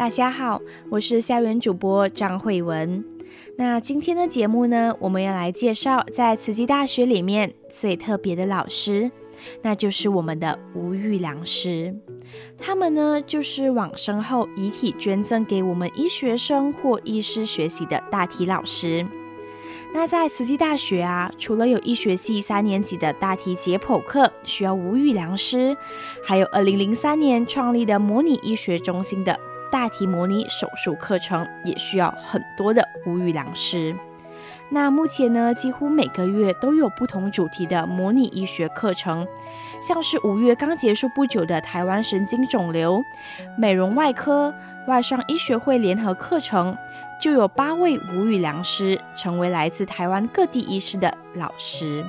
大家好，我是校园主播张慧文。那今天的节目呢，我们要来介绍在慈济大学里面最特别的老师，那就是我们的吴玉良师。他们呢，就是往生后遗体捐赠给我们医学生或医师学习的大体老师。那在慈济大学啊，除了有医学系三年级的大体解剖课需要吴玉良师，还有二零零三年创立的模拟医学中心的。大体模拟手术课程也需要很多的吴玉良师。那目前呢，几乎每个月都有不同主题的模拟医学课程，像是五月刚结束不久的台湾神经肿瘤、美容外科、外伤医学会联合课程，就有八位吴玉良师成为来自台湾各地医师的老师。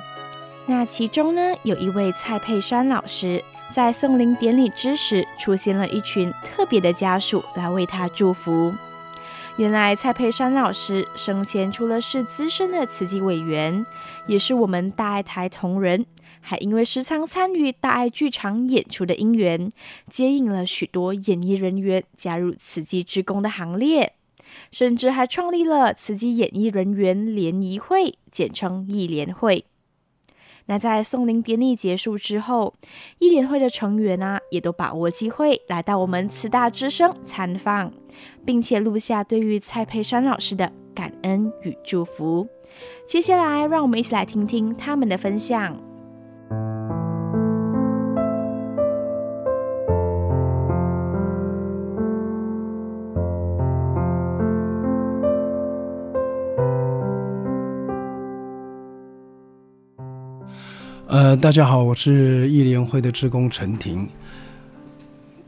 那其中呢，有一位蔡佩珊老师。在送灵典礼之时，出现了一群特别的家属来为他祝福。原来蔡佩珊老师生前除了是资深的慈济委员，也是我们大爱台同仁，还因为时常参与大爱剧场演出的因缘，接引了许多演艺人员加入慈济职工的行列，甚至还创立了慈济演艺人员联谊会，简称艺联会。那在送灵典礼结束之后，艺联会的成员呢，也都把握机会来到我们慈大之声参访，并且录下对于蔡佩珊老师的感恩与祝福。接下来，让我们一起来听听他们的分享。大家好，我是艺联会的志工陈婷，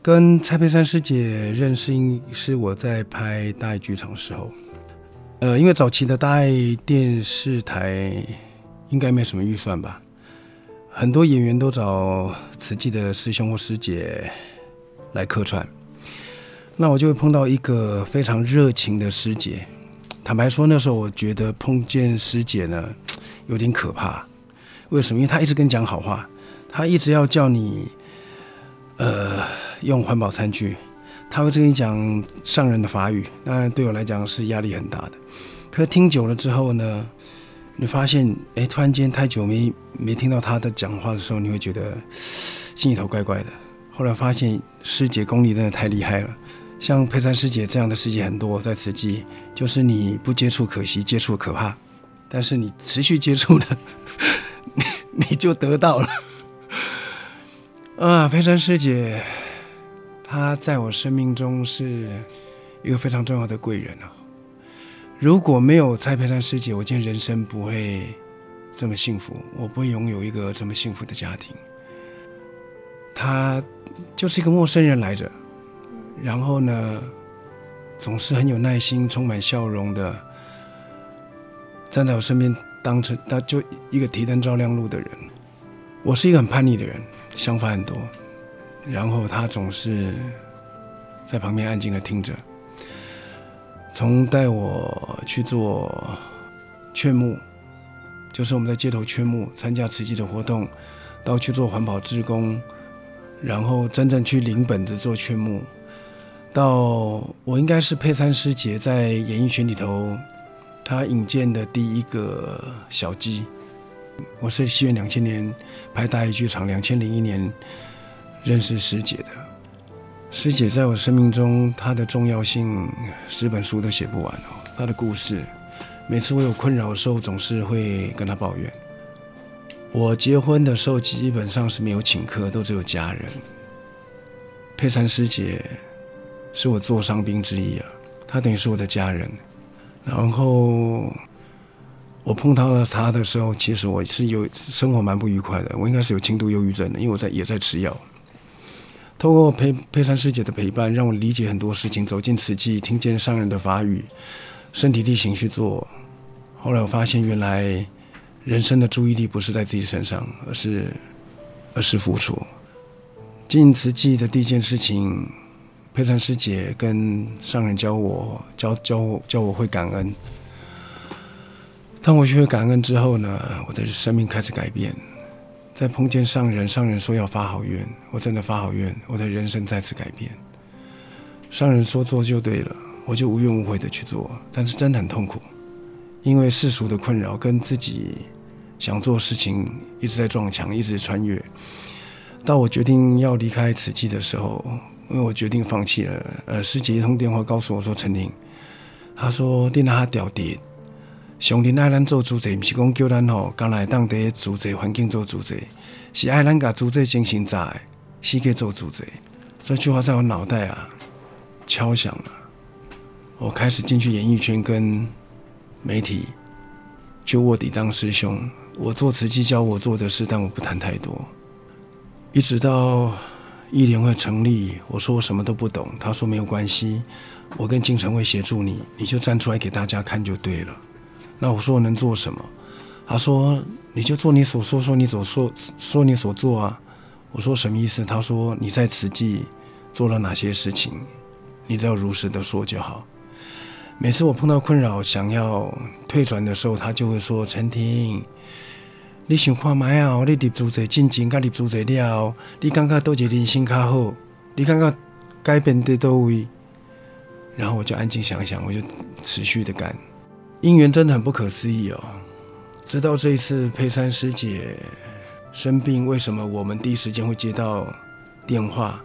跟蔡佩珊师姐认识是我在拍大爱剧场的时候，呃，因为早期的大爱电视台应该没什么预算吧，很多演员都找慈济的师兄或师姐来客串，那我就会碰到一个非常热情的师姐，坦白说那时候我觉得碰见师姐呢有点可怕。为什么？因为他一直跟你讲好话，他一直要叫你，呃，用环保餐具，他会跟你讲上人的法语，当然对我来讲是压力很大的。可是听久了之后呢，你发现，哎，突然间太久没没听到他的讲话的时候，你会觉得心里头怪怪的。后来发现师姐功力真的太厉害了，像佩珊师姐这样的师姐很多在慈济，就是你不接触可惜，接触可怕，但是你持续接触的。你 你就得到了啊，佩珊师姐，她在我生命中是一个非常重要的贵人啊。如果没有蔡佩珊师姐，我今天人生不会这么幸福，我不会拥有一个这么幸福的家庭。她就是一个陌生人来着，然后呢，总是很有耐心、充满笑容的站在我身边。当成他就一个提灯照亮路的人，我是一个很叛逆的人，想法很多，然后他总是在旁边安静的听着，从带我去做劝募，就是我们在街头劝募，参加慈济的活动，到去做环保志工，然后真正去领本子做劝募，到我应该是佩珊师姐在演艺圈里头。他引荐的第一个小鸡，我是西元两千年拍大爱剧场，两千零一年认识师姐的。师姐在我生命中，她的重要性，十本书都写不完哦。她的故事，每次我有困扰的时候，总是会跟她抱怨。我结婚的时候，基本上是没有请客，都只有家人。佩珊师姐是我座上宾之一啊，她等于是我的家人。然后我碰到了他的时候，其实我是有生活蛮不愉快的。我应该是有轻度忧郁症的，因为我在也在吃药。透过佩佩珊师姐的陪伴，让我理解很多事情，走进慈济，听见上人的法语，身体力行去做。后来我发现，原来人生的注意力不是在自己身上，而是而是付出。进慈济的第一件事情，佩珊师姐跟上人教我，教教教我会感恩。当我学会感恩之后呢，我的生命开始改变。在碰见上人，上人说要发好愿，我真的发好愿，我的人生再次改变。上人说做就对了，我就无怨无悔的去做，但是真的很痛苦，因为世俗的困扰跟自己想做事情一直在撞墙，一直穿越。到我决定要离开慈济的时候，因为我决定放弃了。呃，师姐一通电话告诉我说：“陈婷，他说你那掉跌。”上人爱咱做主席，不是讲叫咱吼，刚来当地主席环境做主席，是爱咱甲主席精神在，是去做主席。这句话在我脑袋啊敲响了。我开始进去演艺圈跟媒体，就卧底当师兄。我做慈济教我做的事，但我不谈太多。一直到艺联会成立，我说我什么都不懂，他说没有关系，我跟金城会协助你，你就站出来给大家看就对了。那我说我能做什么？他说你就做你所说，说你所说，说你所做啊。我说什么意思？他说你在慈济做了哪些事情，你只要如实的说就好。每次我碰到困扰想要退转的时候，他就会说：陈婷，你想看麦啊？你入主者进前，甲入主者了，你感觉倒一个人生较好？你感觉改变在倒位？然后我就安静想想，我就持续的干。因缘真的很不可思议哦！直到这一次佩珊师姐生病，为什么我们第一时间会接到电话？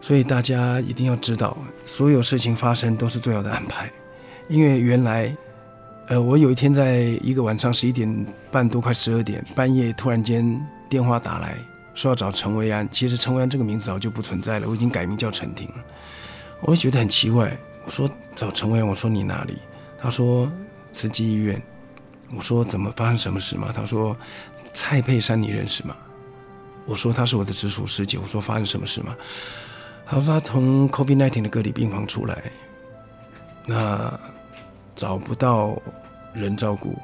所以大家一定要知道，所有事情发生都是最好的安排。因为原来，呃，我有一天在一个晚上十一点半多，快十二点，半夜突然间电话打来说要找陈维安。其实陈维安这个名字早就不存在了，我已经改名叫陈婷了。我也觉得很奇怪，我说找陈维安，我说你哪里？他说慈济医院，我说怎么发生什么事吗？他说蔡佩珊你认识吗？我说他是我的直属师姐。我说发生什么事吗？他说他从 COVID-19 的隔离病房出来，那找不到人照顾，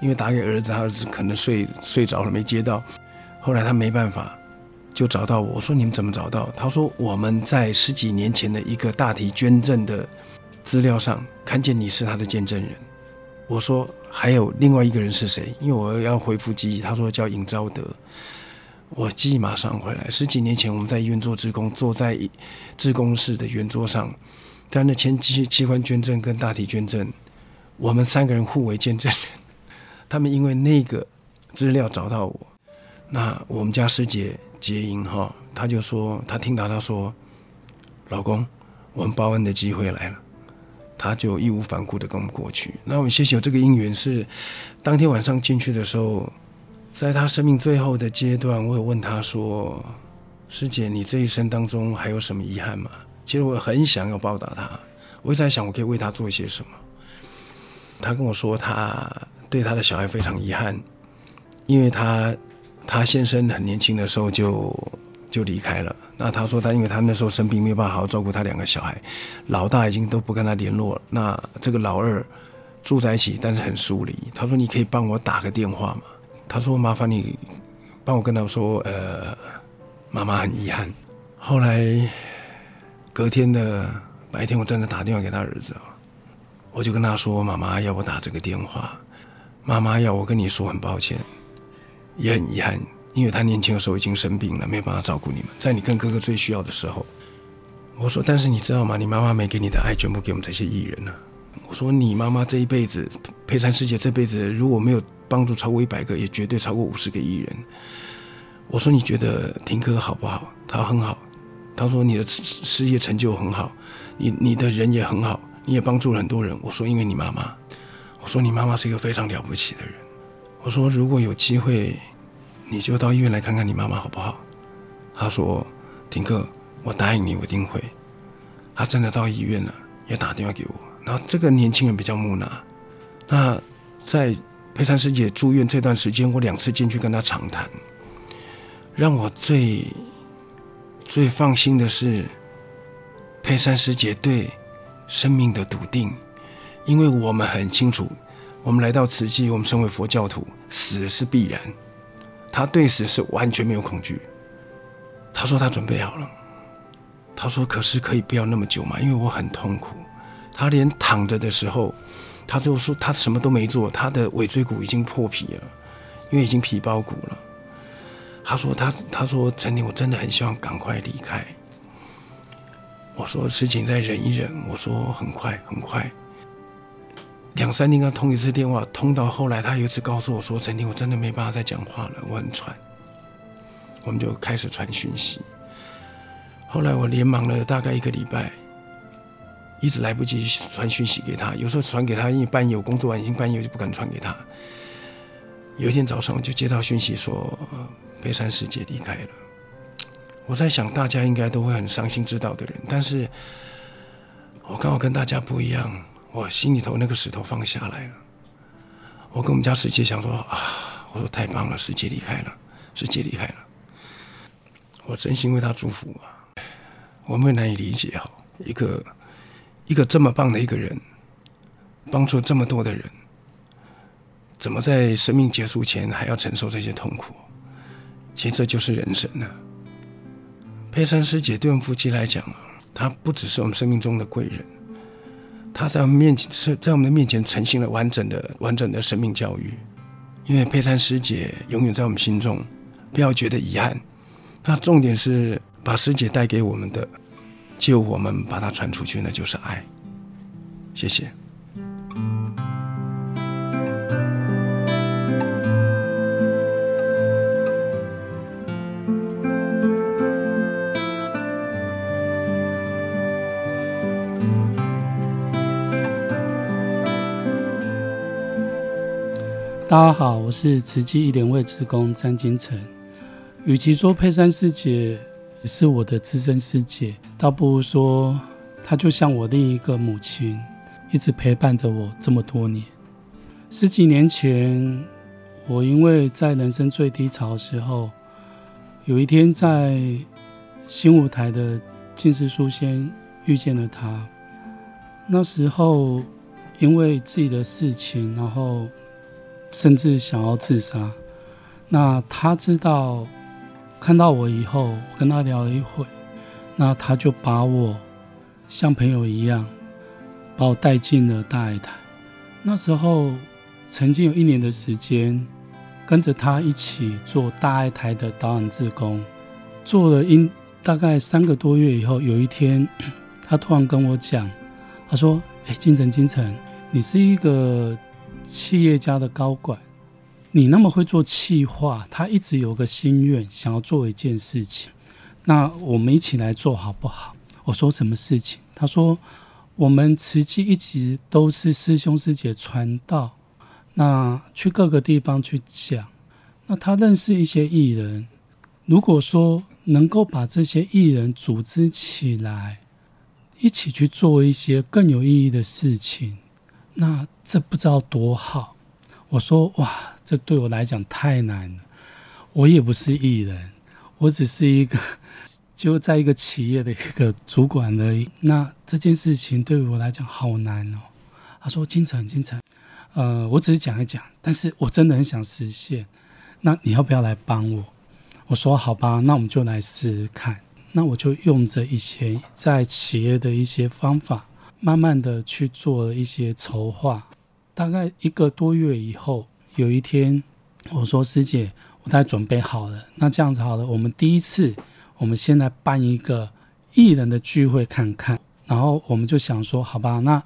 因为打给儿子，他儿子可能睡睡着了没接到。后来他没办法，就找到我。我说你们怎么找到？他说我们在十几年前的一个大体捐赠的。资料上看见你是他的见证人，我说还有另外一个人是谁？因为我要回复记忆，他说叫尹昭德，我记忆马上回来。十几年前我们在医院做职工，坐在职工室的圆桌上，在那前期器官捐赠跟大体捐赠，我们三个人互为见证人。他们因为那个资料找到我，那我们家师姐结英哈，他就说他听到他说，老公，我们报恩的机会来了。他就义无反顾的跟我们过去。那我们谢谢有这个因缘，是当天晚上进去的时候，在他生命最后的阶段，我有问他说：“师姐，你这一生当中还有什么遗憾吗？”其实我很想要报答他，我一直在想我可以为他做一些什么。他跟我说，他对他的小孩非常遗憾，因为他他先生很年轻的时候就就离开了。那他说他因为他那时候生病没有办法好好照顾他两个小孩，老大已经都不跟他联络了。那这个老二住在一起，但是很疏离。他说你可以帮我打个电话吗？他说麻烦你帮我跟他说，呃，妈妈很遗憾。后来隔天的白天，我真的打电话给他儿子，我就跟他说，妈妈要我打这个电话，妈妈要我跟你说很抱歉，也很遗憾。因为他年轻的时候已经生病了，没办法照顾你们，在你跟哥哥最需要的时候，我说，但是你知道吗？你妈妈没给你的爱，全部给我们这些艺人了。我说，你妈妈这一辈子，佩珊师姐这辈子，如果没有帮助超过一百个，也绝对超过五十个艺人。我说，你觉得婷哥好不好？他很好。他说你的事业成就很好，你你的人也很好，你也帮助了很多人。我说，因为你妈妈。我说，你妈妈是一个非常了不起的人。我说，如果有机会。你就到医院来看看你妈妈好不好？他说：“婷哥，我答应你，我一定会。”他真的到医院了，也打电话给我。然后这个年轻人比较木讷。那在佩珊师姐住院这段时间，我两次进去跟他长谈。让我最最放心的是佩珊师姐对生命的笃定，因为我们很清楚，我们来到慈济，我们身为佛教徒，死是必然。他对死是完全没有恐惧。他说他准备好了。他说：“可是可以不要那么久嘛，因为我很痛苦。”他连躺着的时候，他就说他什么都没做，他的尾椎骨已经破皮了，因为已经皮包骨了。他说他他说陈宁，我真的很希望赶快离开。我说事情再忍一忍。我说很快很快，两三天刚通一次电话，通到后来他有一次告诉我说：“陈婷，我真的没办法再讲话了，我很喘。”我们就开始传讯息。后来我连忙了大概一个礼拜。一直来不及传讯息给他，有时候传给他，因为半夜我工作完已经半夜，就不敢传给他。有一天早上我就接到讯息说，佩珊师姐离开了。我在想，大家应该都会很伤心知道的人，但是我刚好跟大家不一样，我心里头那个石头放下来了。我跟我们家师姐想说啊，我说太棒了，师姐离开了，师姐离开了，我真心为他祝福啊。我们难以理解哈，一个。一个这么棒的一个人，帮助这么多的人，怎么在生命结束前还要承受这些痛苦？其实这就是人生呢、啊。佩珊师姐对我们夫妻来讲啊，她不只是我们生命中的贵人，她在我们面前是在我们的面前呈现了完整的、完整的生命教育。因为佩珊师姐永远在我们心中，不要觉得遗憾。那重点是把师姐带给我们的。就我们把它传出去，那就是爱。谢谢。大家好，我是慈济一莲会志工詹金城。与其说佩珊师姐是我的资深师姐。倒不如说，她就像我另一个母亲，一直陪伴着我这么多年。十几年前，我因为在人生最低潮的时候，有一天在新舞台的静思书仙遇见了她。那时候，因为自己的事情，然后甚至想要自杀。那他知道，看到我以后，我跟他聊了一会。那他就把我像朋友一样，把我带进了大爱台。那时候曾经有一年的时间，跟着他一起做大爱台的导演志工，做了一大概三个多月以后，有一天他突然跟我讲，他说：“哎，金城金城，你是一个企业家的高管，你那么会做企划，他一直有个心愿，想要做一件事情。”那我们一起来做好不好？我说什么事情？他说我们慈济一直都是师兄师姐传道，那去各个地方去讲。那他认识一些艺人，如果说能够把这些艺人组织起来，一起去做一些更有意义的事情，那这不知道多好。我说哇，这对我来讲太难了。我也不是艺人，我只是一个。就在一个企业的一个主管而已，那这件事情对我来讲好难哦。他说：“金城，金城，呃，我只是讲一讲，但是我真的很想实现。那你要不要来帮我？”我说：“好吧，那我们就来试试看。”那我就用着以前在企业的一些方法，慢慢的去做了一些筹划。大概一个多月以后，有一天我说：“师姐，我大概准备好了。那这样子好了，我们第一次。”我们先来办一个艺人的聚会看看，然后我们就想说，好吧，那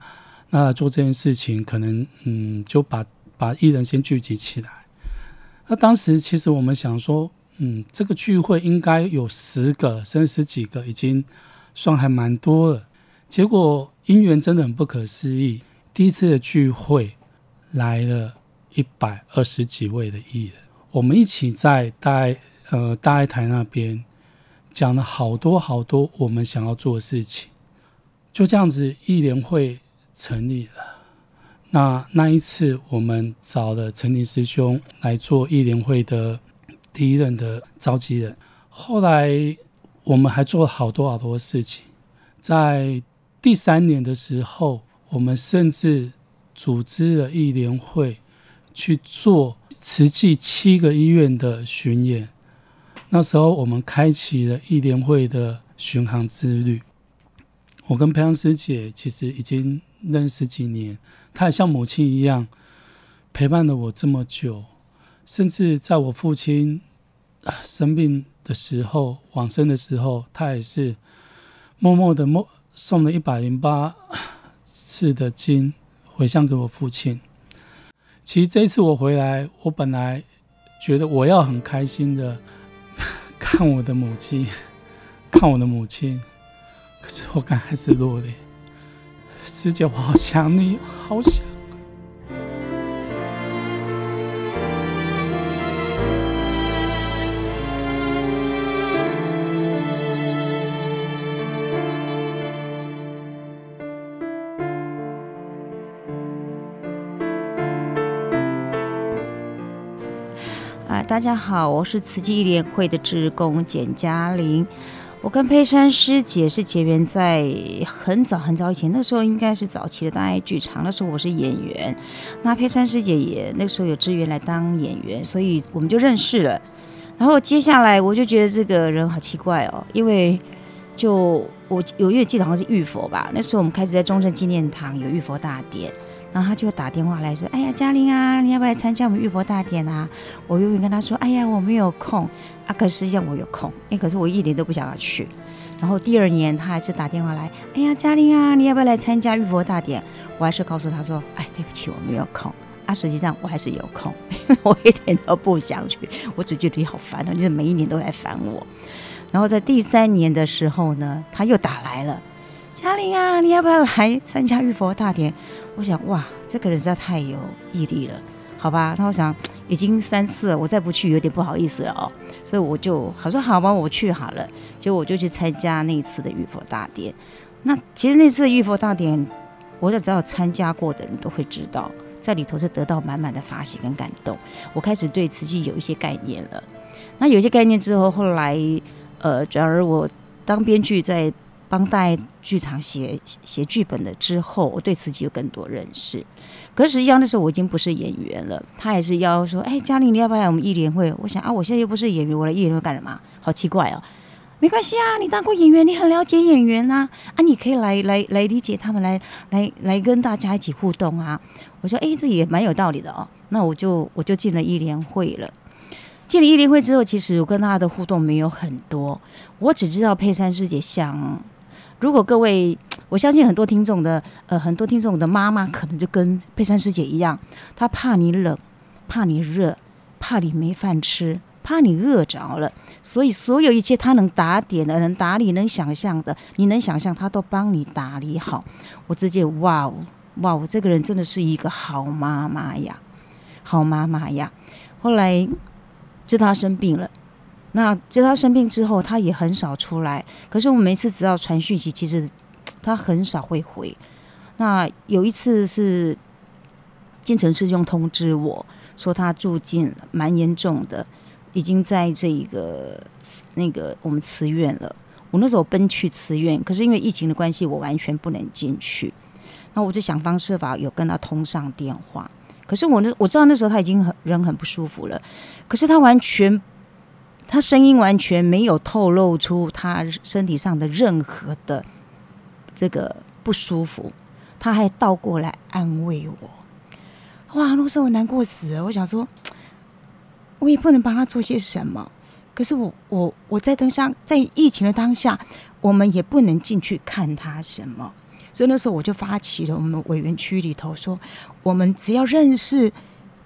那做这件事情，可能嗯，就把把艺人先聚集起来。那当时其实我们想说，嗯，这个聚会应该有十个甚至十几个，已经算还蛮多了。结果因缘真的很不可思议，第一次的聚会来了一百二十几位的艺人，我们一起在大呃大爱台那边。讲了好多好多我们想要做的事情，就这样子，艺联会成立了。那那一次，我们找了陈林师兄来做艺联会的第一任的召集人。后来，我们还做了好多好多事情。在第三年的时候，我们甚至组织了义联会去做慈济七个医院的巡演。那时候，我们开启了义联会的巡航之旅。我跟佩珊师姐其实已经认识几年，她也像母亲一样陪伴了我这么久，甚至在我父亲生病的时候、往生的时候，她也是默默的默送了一百零八次的金回向给我父亲。其实这一次我回来，我本来觉得我要很开心的看我的母亲，看我的母亲。可是我刚还是落泪，师姐，我好想你，好想。大家好，我是慈济义联会的职工简嘉玲。我跟佩珊师姐是结缘在很早很早以前，那时候应该是早期的大爱剧场，那时候我是演员，那佩珊师姐也那时候有支援来当演员，所以我们就认识了。然后接下来我就觉得这个人好奇怪哦，因为就我有月记得好像是玉佛吧，那时候我们开始在中正纪念堂有玉佛大典。然后他就打电话来说：“哎呀，嘉玲啊，你要不要来参加我们浴佛大典啊？”我永远跟他说：“哎呀，我没有空啊。”可实际上我有空，哎，可是我一点都不想要去。然后第二年他还是打电话来：“哎呀，嘉玲啊，你要不要来参加浴佛大典？”我还是告诉他说：“哎，对不起，我没有空。”啊，实际上我还是有空，我一点都不想去，我只觉得你好烦哦，就是每一年都来烦我。然后在第三年的时候呢，他又打来了。嘉玲啊，你要不要来参加玉佛大典？我想，哇，这个人实在太有毅力了，好吧？那我想，已经三次了，我再不去有点不好意思了哦。所以我就好说好吧，我去好了。结果我就去参加那一次的玉佛大典。那其实那次的玉佛大典，我想只要参加过的人都会知道，在里头是得到满满的法喜跟感动。我开始对瓷器有一些概念了。那有些概念之后，后来呃，转而我当编剧在。帮大剧场写写剧本了之后，我对慈济有更多认识。可是实际上那时候我已经不是演员了，他也是要说：“哎，嘉玲，你要不要来我们艺联会？”我想啊，我现在又不是演员，我来艺联会干什么？好奇怪哦。没关系啊，你当过演员，你很了解演员啊，啊，你可以来来来理解他们，来来来跟大家一起互动啊。我说：“哎，这也蛮有道理的哦。”那我就我就进了艺联会了。进了艺联会之后，其实我跟他的互动没有很多，我只知道佩珊师姐像。如果各位，我相信很多听众的，呃，很多听众的妈妈可能就跟佩珊师姐一样，她怕你冷，怕你热，怕你没饭吃，怕你饿着了，所以所有一切她能打点的、能打理、能想象的，你能想象，她都帮你打理好。我直接哇哦，哇哦，这个人真的是一个好妈妈呀，好妈妈呀。后来知道她生病了。那在他生病之后，他也很少出来。可是我每次只要传讯息，其实他很少会回。那有一次是建成师兄通知我说他住进，蛮严重的，已经在这一个那个我们慈院了。我那时候奔去慈院，可是因为疫情的关系，我完全不能进去。那我就想方设法有跟他通上电话。可是我那我知道那时候他已经很人很不舒服了，可是他完全。他声音完全没有透露出他身体上的任何的这个不舒服，他还倒过来安慰我。哇，那时候我难过死了。我想说，我也不能帮他做些什么。可是我我我在当下，在疫情的当下，我们也不能进去看他什么。所以那时候我就发起了我们委员区里头说，我们只要认识。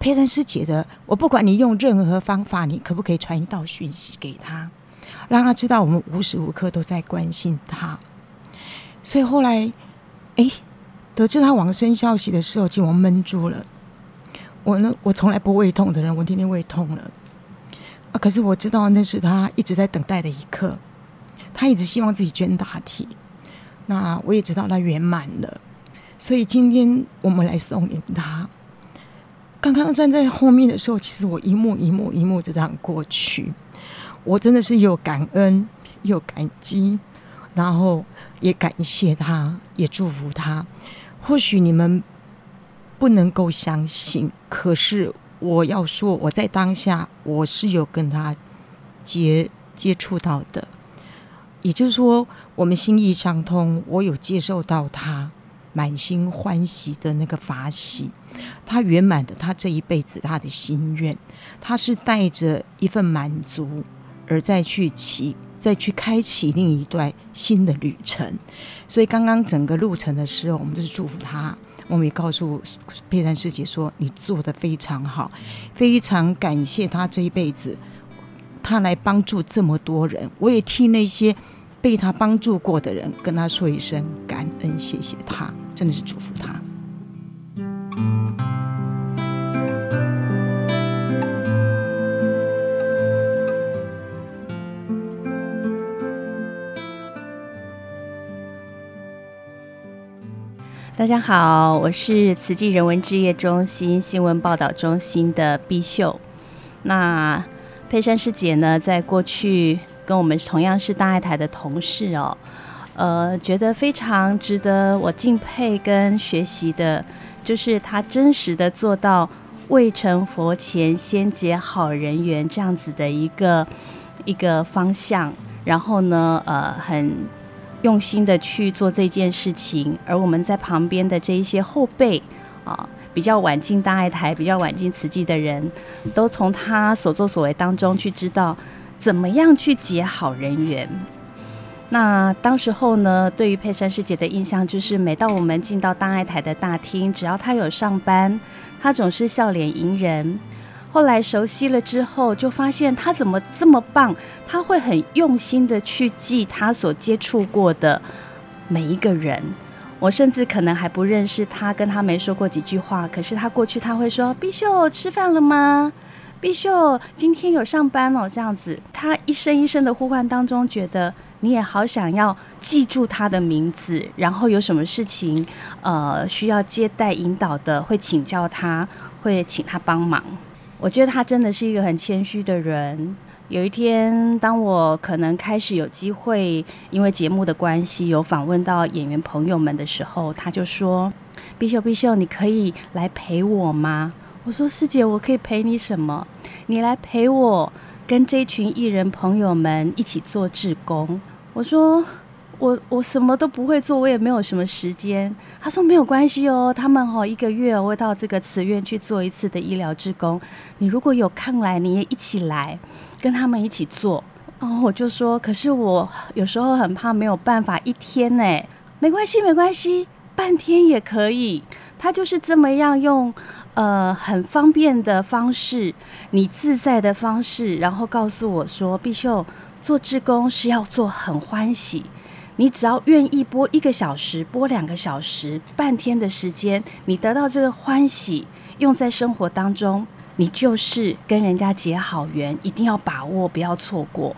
佩珊师姐的，我不管你用任何方法，你可不可以传一道讯息给他，让他知道我们无时无刻都在关心他。所以后来，哎，得知他往生消息的时候，竟我闷住了。我呢，我从来不胃痛的人，我天天胃痛了。啊，可是我知道那是他一直在等待的一刻，他一直希望自己捐大体。那我也知道他圆满了，所以今天我们来送给他。刚刚站在后面的时候，其实我一幕一幕一幕的这样过去，我真的是又感恩，又感激，然后也感谢他，也祝福他。或许你们不能够相信，可是我要说，我在当下我是有跟他接接触到的，也就是说，我们心意相通，我有接受到他。满心欢喜的那个法喜，他圆满的他这一辈子他的心愿，他是带着一份满足而再去起。再去开启另一段新的旅程，所以刚刚整个路程的时候，我们都是祝福他。我们也告诉佩珊师姐说：“你做得非常好，非常感谢他这一辈子，他来帮助这么多人。我也替那些被他帮助过的人跟他说一声感恩，谢谢他，真的是祝福他。”大家好，我是慈济人文志业中心新闻报道中心的碧秀。那佩珊师姐呢，在过去跟我们同样是大爱台的同事哦，呃，觉得非常值得我敬佩跟学习的，就是他真实的做到未成佛前先结好人缘这样子的一个一个方向，然后呢，呃，很。用心的去做这件事情，而我们在旁边的这一些后辈啊，比较晚进大爱台、比较晚进慈济的人，都从他所作所为当中去知道怎么样去结好人缘。那当时候呢，对于佩珊师姐的印象就是，每到我们进到大爱台的大厅，只要她有上班，她总是笑脸迎人。后来熟悉了之后，就发现她怎么这么棒？她会很用心的去记她所接触过的每一个人。我甚至可能还不认识他，跟他没说过几句话，可是他过去他会说：“碧秀吃饭了吗？碧秀今天有上班哦。”这样子，他一声一声的呼唤当中，觉得你也好想要记住他的名字，然后有什么事情呃需要接待引导的，会请教他，会请他帮忙。我觉得他真的是一个很谦虚的人。有一天，当我可能开始有机会，因为节目的关系，有访问到演员朋友们的时候，他就说：“碧秀，碧秀，你可以来陪我吗？”我说：“师姐，我可以陪你什么？你来陪我跟这群艺人朋友们一起做志工。”我说。我我什么都不会做，我也没有什么时间。他说没有关系哦，他们哈一个月会到这个慈院去做一次的医疗志工。你如果有空来，你也一起来，跟他们一起做。然后我就说，可是我有时候很怕没有办法一天呢。没关系，没关系，半天也可以。他就是这么样用呃很方便的方式，你自在的方式，然后告诉我说，碧秀做志工是要做很欢喜。你只要愿意播一个小时，播两个小时，半天的时间，你得到这个欢喜，用在生活当中，你就是跟人家结好缘，一定要把握，不要错过。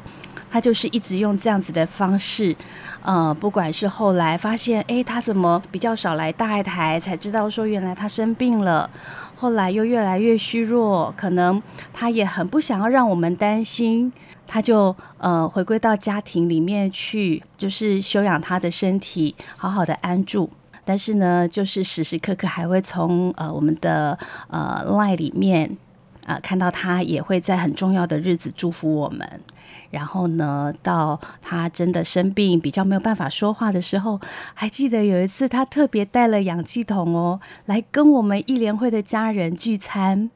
他就是一直用这样子的方式，呃，不管是后来发现，哎，他怎么比较少来大爱台，才知道说原来他生病了，后来又越来越虚弱，可能他也很不想要让我们担心。他就呃回归到家庭里面去，就是休养他的身体，好好的安住。但是呢，就是时时刻刻还会从呃我们的呃 line 里面啊、看到他，也会在很重要的日子祝福我们。然后呢，到他真的生病比较没有办法说话的时候，还记得有一次他特别带了氧气筒哦，来跟我们艺联会的家人聚餐。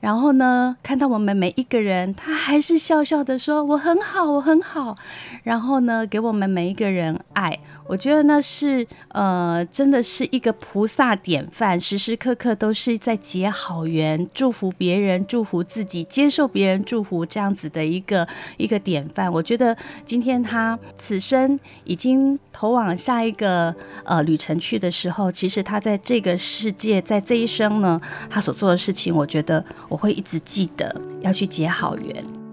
然后呢，看到我们每一个人，他还是笑笑的说：“我很好，我很好。”然后呢，给我们每一个人爱。我觉得那是呃，真的是一个菩萨典范，时时刻刻都是在结好缘，祝福别人，祝福自己，接受别人祝福，这样子的一个一个典范。我觉得今天他此生已经投往下一个呃旅程去的时候，其实他在这个世界，在这一生呢，他所做的事情，我觉得我会一直记得，要去结好缘。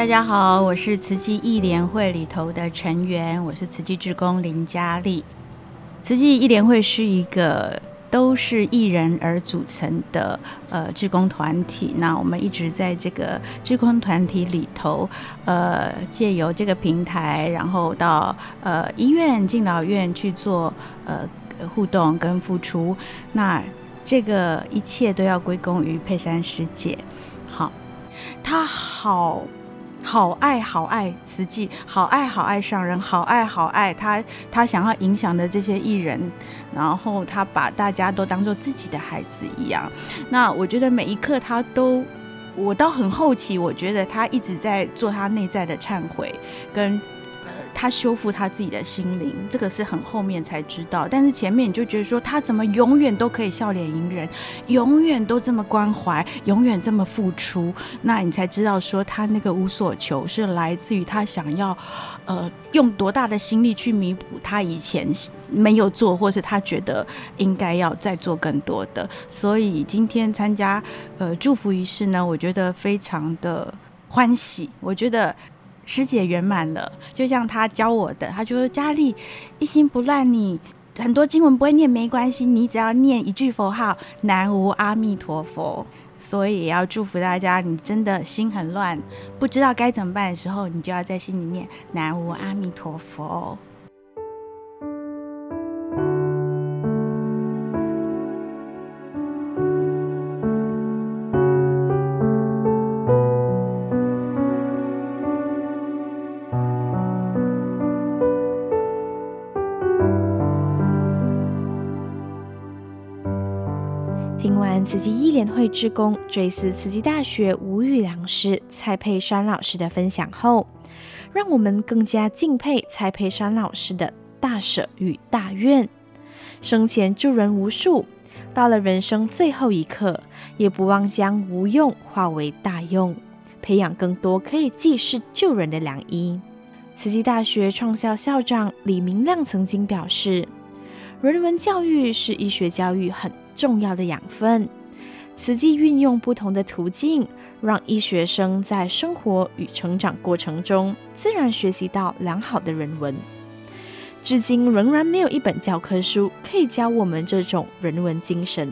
大家好，我是慈济义联会里头的成员，我是慈济志工林佳丽。慈济义联会是一个都是艺人而组成的呃志工团体。那我们一直在这个志工团体里头，呃，借由这个平台，然后到呃医院、敬老院去做呃互动跟付出。那这个一切都要归功于佩珊师姐。好，她好。好爱好爱慈济，好爱好爱上人，好爱好爱他他想要影响的这些艺人，然后他把大家都当做自己的孩子一样。那我觉得每一刻他都，我到很后期，我觉得他一直在做他内在的忏悔跟。他修复他自己的心灵，这个是很后面才知道。但是前面你就觉得说，他怎么永远都可以笑脸迎人，永远都这么关怀，永远这么付出，那你才知道说，他那个无所求是来自于他想要，呃，用多大的心力去弥补他以前没有做，或是他觉得应该要再做更多的。所以今天参加呃祝福仪式呢，我觉得非常的欢喜。我觉得。师姐圆满了，就像她教我的，她就说：“佳丽，一心不乱，你很多经文不会念没关系，你只要念一句佛号‘南无阿弥陀佛’。所以也要祝福大家，你真的心很乱，不知道该怎么办的时候，你就要在心里念‘南无阿弥陀佛’。”慈济义联会志工追思慈济大学无语良师蔡佩珊老师的分享后，让我们更加敬佩蔡佩珊老师的大舍与大愿。生前助人无数，到了人生最后一刻，也不忘将无用化为大用，培养更多可以济世救人的良医。慈济大学创校校长李明亮曾经表示，人文教育是医学教育很重要的养分，实际运用不同的途径，让医学生在生活与成长过程中自然学习到良好的人文。至今仍然没有一本教科书可以教我们这种人文精神。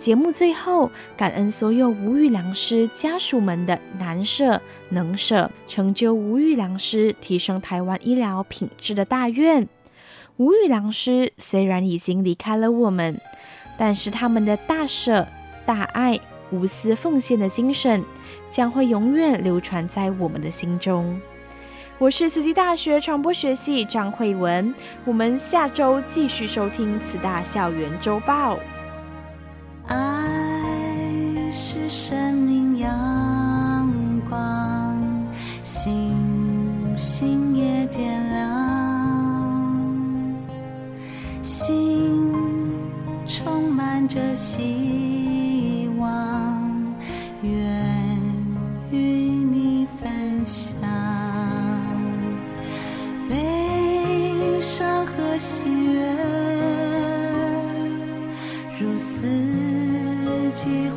节目最后，感恩所有无语良师家属们的难舍能舍，成就无语良师提升台湾医疗品质的大愿。无语良师虽然已经离开了我们。但是他们的大舍、大爱、无私奉献的精神，将会永远流传在我们的心中。我是慈济大学传播学系张慧文，我们下周继续收听慈大校园周报。爱是生命阳光，星星也点亮。心。充满着希伤和喜悦，如四季